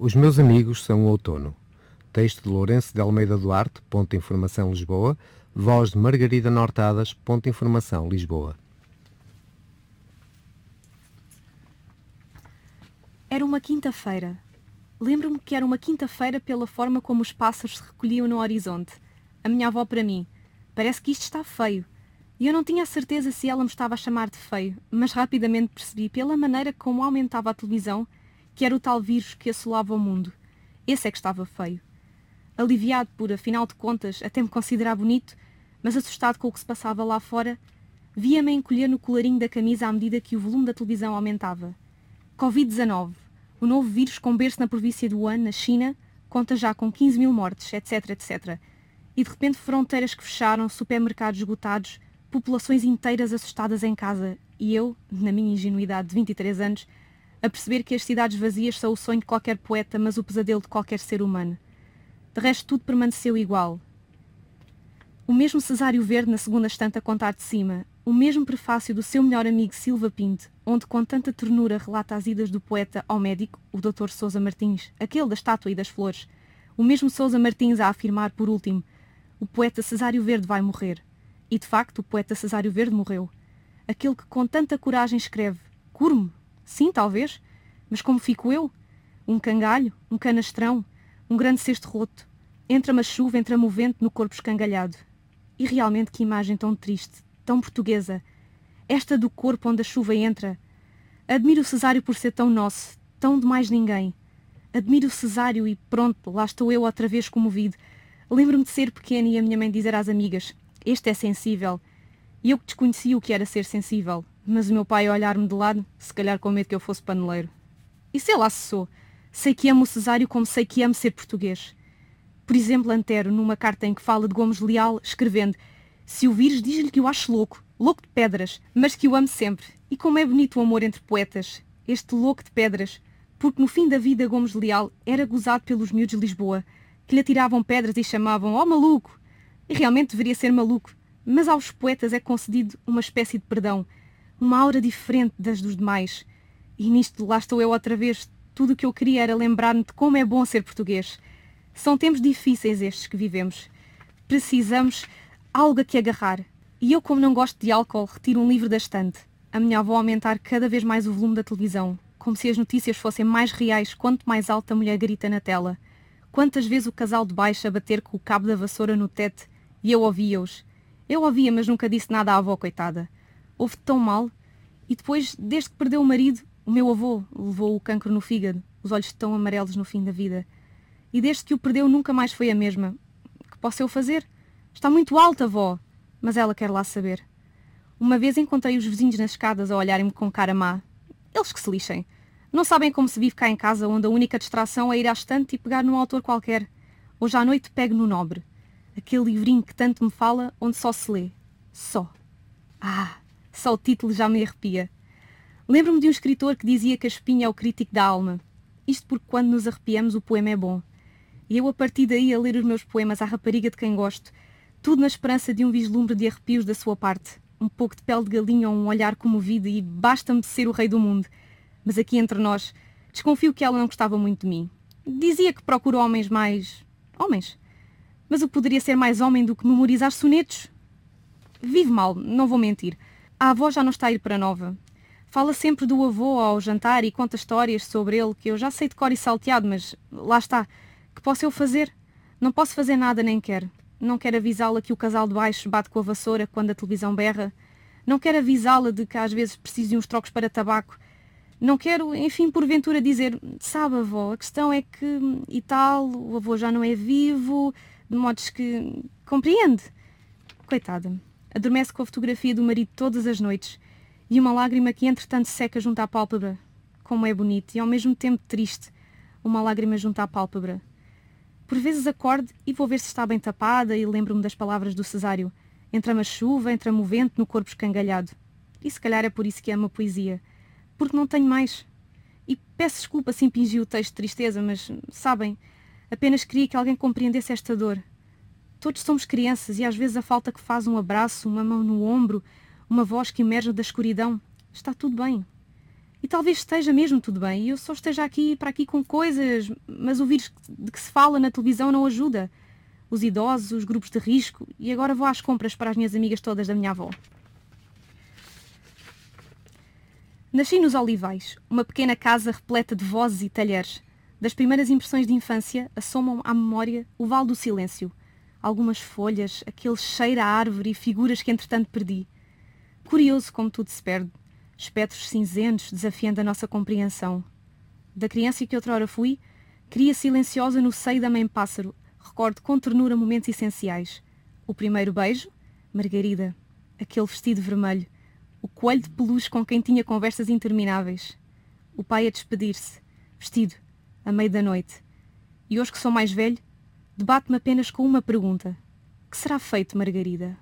Os meus amigos são o outono. Texto de Lourenço de Almeida Duarte, ponto informação Lisboa. Voz de Margarida Nortadas, ponto informação Lisboa. Era uma quinta-feira. Lembro-me que era uma quinta-feira pela forma como os pássaros se recolhiam no horizonte. A minha avó para mim. Parece que isto está feio. E eu não tinha a certeza se ela me estava a chamar de feio, mas rapidamente percebi, pela maneira como aumentava a televisão, que era o tal vírus que assolava o mundo. Esse é que estava feio. Aliviado por, afinal de contas, até me considerar bonito, mas assustado com o que se passava lá fora, via-me encolher no colarinho da camisa à medida que o volume da televisão aumentava. Covid-19, o novo vírus com berço na província de Wuhan, na China, conta já com 15 mil mortes, etc, etc. E de repente fronteiras que fecharam, supermercados esgotados, populações inteiras assustadas em casa e eu, na minha ingenuidade de 23 anos, a perceber que as cidades vazias são o sonho de qualquer poeta, mas o pesadelo de qualquer ser humano. De resto, tudo permaneceu igual. O mesmo Cesário Verde na segunda estante a contar de cima, o mesmo prefácio do seu melhor amigo Silva Pinto, onde com tanta ternura relata as idas do poeta ao médico, o Dr. Sousa Martins, aquele da estátua e das flores. O mesmo Sousa Martins a afirmar, por último, o poeta Cesário Verde vai morrer. E de facto o poeta Cesário Verde morreu. Aquele que com tanta coragem escreve: Curmo? Sim, talvez. Mas como fico eu? Um cangalho, um canastrão, um grande cesto roto. Entra-me a chuva, entra-me o vento no corpo escangalhado. E realmente que imagem tão triste, tão portuguesa. Esta do corpo onde a chuva entra. Admiro o Cesário por ser tão nosso, tão de mais ninguém. Admiro o Cesário e pronto, lá estou eu outra vez comovido. Lembro-me de ser pequena e a minha mãe dizer às amigas: este é sensível. E eu que desconhecia o que era ser sensível, mas o meu pai a olhar-me de lado, se calhar com medo que eu fosse paneleiro. E sei lá se sou. Sei que amo o Cesário como sei que amo ser português. Por exemplo, Antero, numa carta em que fala de Gomes Leal, escrevendo Se o vires, diz-lhe que o acho louco, louco de pedras, mas que o amo sempre. E como é bonito o amor entre poetas, este louco de pedras, porque no fim da vida Gomes Leal era gozado pelos miúdos de Lisboa, que lhe atiravam pedras e chamavam ó oh, maluco, e realmente deveria ser maluco, mas aos poetas é concedido uma espécie de perdão, uma aura diferente das dos demais. E nisto lá estou eu outra vez. Tudo o que eu queria era lembrar-me de como é bom ser português. São tempos difíceis estes que vivemos. Precisamos algo a que agarrar. E eu, como não gosto de álcool, retiro um livro da estante. A minha avó aumentar cada vez mais o volume da televisão, como se as notícias fossem mais reais quanto mais alta a mulher grita na tela. Quantas vezes o casal de baixo a bater com o cabo da vassoura no teto e eu ouvia-os. Eu ouvia, mas nunca disse nada à avó, coitada. Houve tão mal. E depois, desde que perdeu o marido, o meu avô levou o cancro no fígado, os olhos tão amarelos no fim da vida. E desde que o perdeu, nunca mais foi a mesma. Que posso eu fazer? Está muito alta, avó. Mas ela quer lá saber. Uma vez encontrei os vizinhos nas escadas a olharem-me com cara má. Eles que se lixem. Não sabem como se vive cá em casa, onde a única distração é ir à estante e pegar num autor qualquer. Hoje à noite pego no nobre aquele livrinho que tanto me fala, onde só se lê. Só. Ah, só o título já me arrepia. Lembro-me de um escritor que dizia que a espinha é o crítico da alma. Isto porque quando nos arrepiamos o poema é bom. E eu a partir daí a ler os meus poemas à rapariga de quem gosto, tudo na esperança de um vislumbre de arrepios da sua parte, um pouco de pele de galinha ou um olhar comovido e basta-me ser o rei do mundo. Mas aqui entre nós, desconfio que ela não gostava muito de mim. Dizia que procura homens mais... homens mas eu poderia ser mais homem do que memorizar sonetos. Vive mal, não vou mentir. A avó já não está a ir para nova. Fala sempre do avô ao jantar e conta histórias sobre ele que eu já sei de cor e salteado, mas lá está. Que posso eu fazer? Não posso fazer nada nem quero. Não quero avisá-la que o casal de baixo bate com a vassoura quando a televisão berra. Não quero avisá-la de que às vezes preciso de uns trocos para tabaco. Não quero, enfim, porventura dizer, sabe avó, a questão é que e tal, o avô já não é vivo, de modos que compreende. Coitada, adormece com a fotografia do marido todas as noites e uma lágrima que entretanto seca junto à pálpebra. Como é bonito e ao mesmo tempo triste, uma lágrima junto à pálpebra. Por vezes acordo e vou ver se está bem tapada e lembro-me das palavras do Cesário. Entra-me a chuva, entra-me o vento no corpo escangalhado. E se calhar é por isso que amo a poesia. Porque não tenho mais. E peço desculpa se impingi o texto de tristeza, mas, sabem, Apenas queria que alguém compreendesse esta dor. Todos somos crianças e às vezes a falta que faz um abraço, uma mão no ombro, uma voz que emerge da escuridão. Está tudo bem. E talvez esteja mesmo tudo bem, e eu só esteja aqui para aqui com coisas, mas o vírus de que se fala na televisão não ajuda. Os idosos, os grupos de risco, e agora vou às compras para as minhas amigas todas da minha avó. Nasci nos Olivais, uma pequena casa repleta de vozes e talheres. Das primeiras impressões de infância, assomam à memória o Val do Silêncio. Algumas folhas, aquele cheiro à árvore e figuras que entretanto perdi. Curioso como tudo se perde. Espectros cinzentos desafiando a nossa compreensão. Da criança que outrora fui, cria silenciosa no seio da mãe pássaro, recordo com ternura momentos essenciais. O primeiro beijo, Margarida, aquele vestido vermelho, o coelho de peluche com quem tinha conversas intermináveis, o pai a despedir-se, vestido, à meia da noite. E hoje que sou mais velho, debato-me apenas com uma pergunta. Que será feito, Margarida?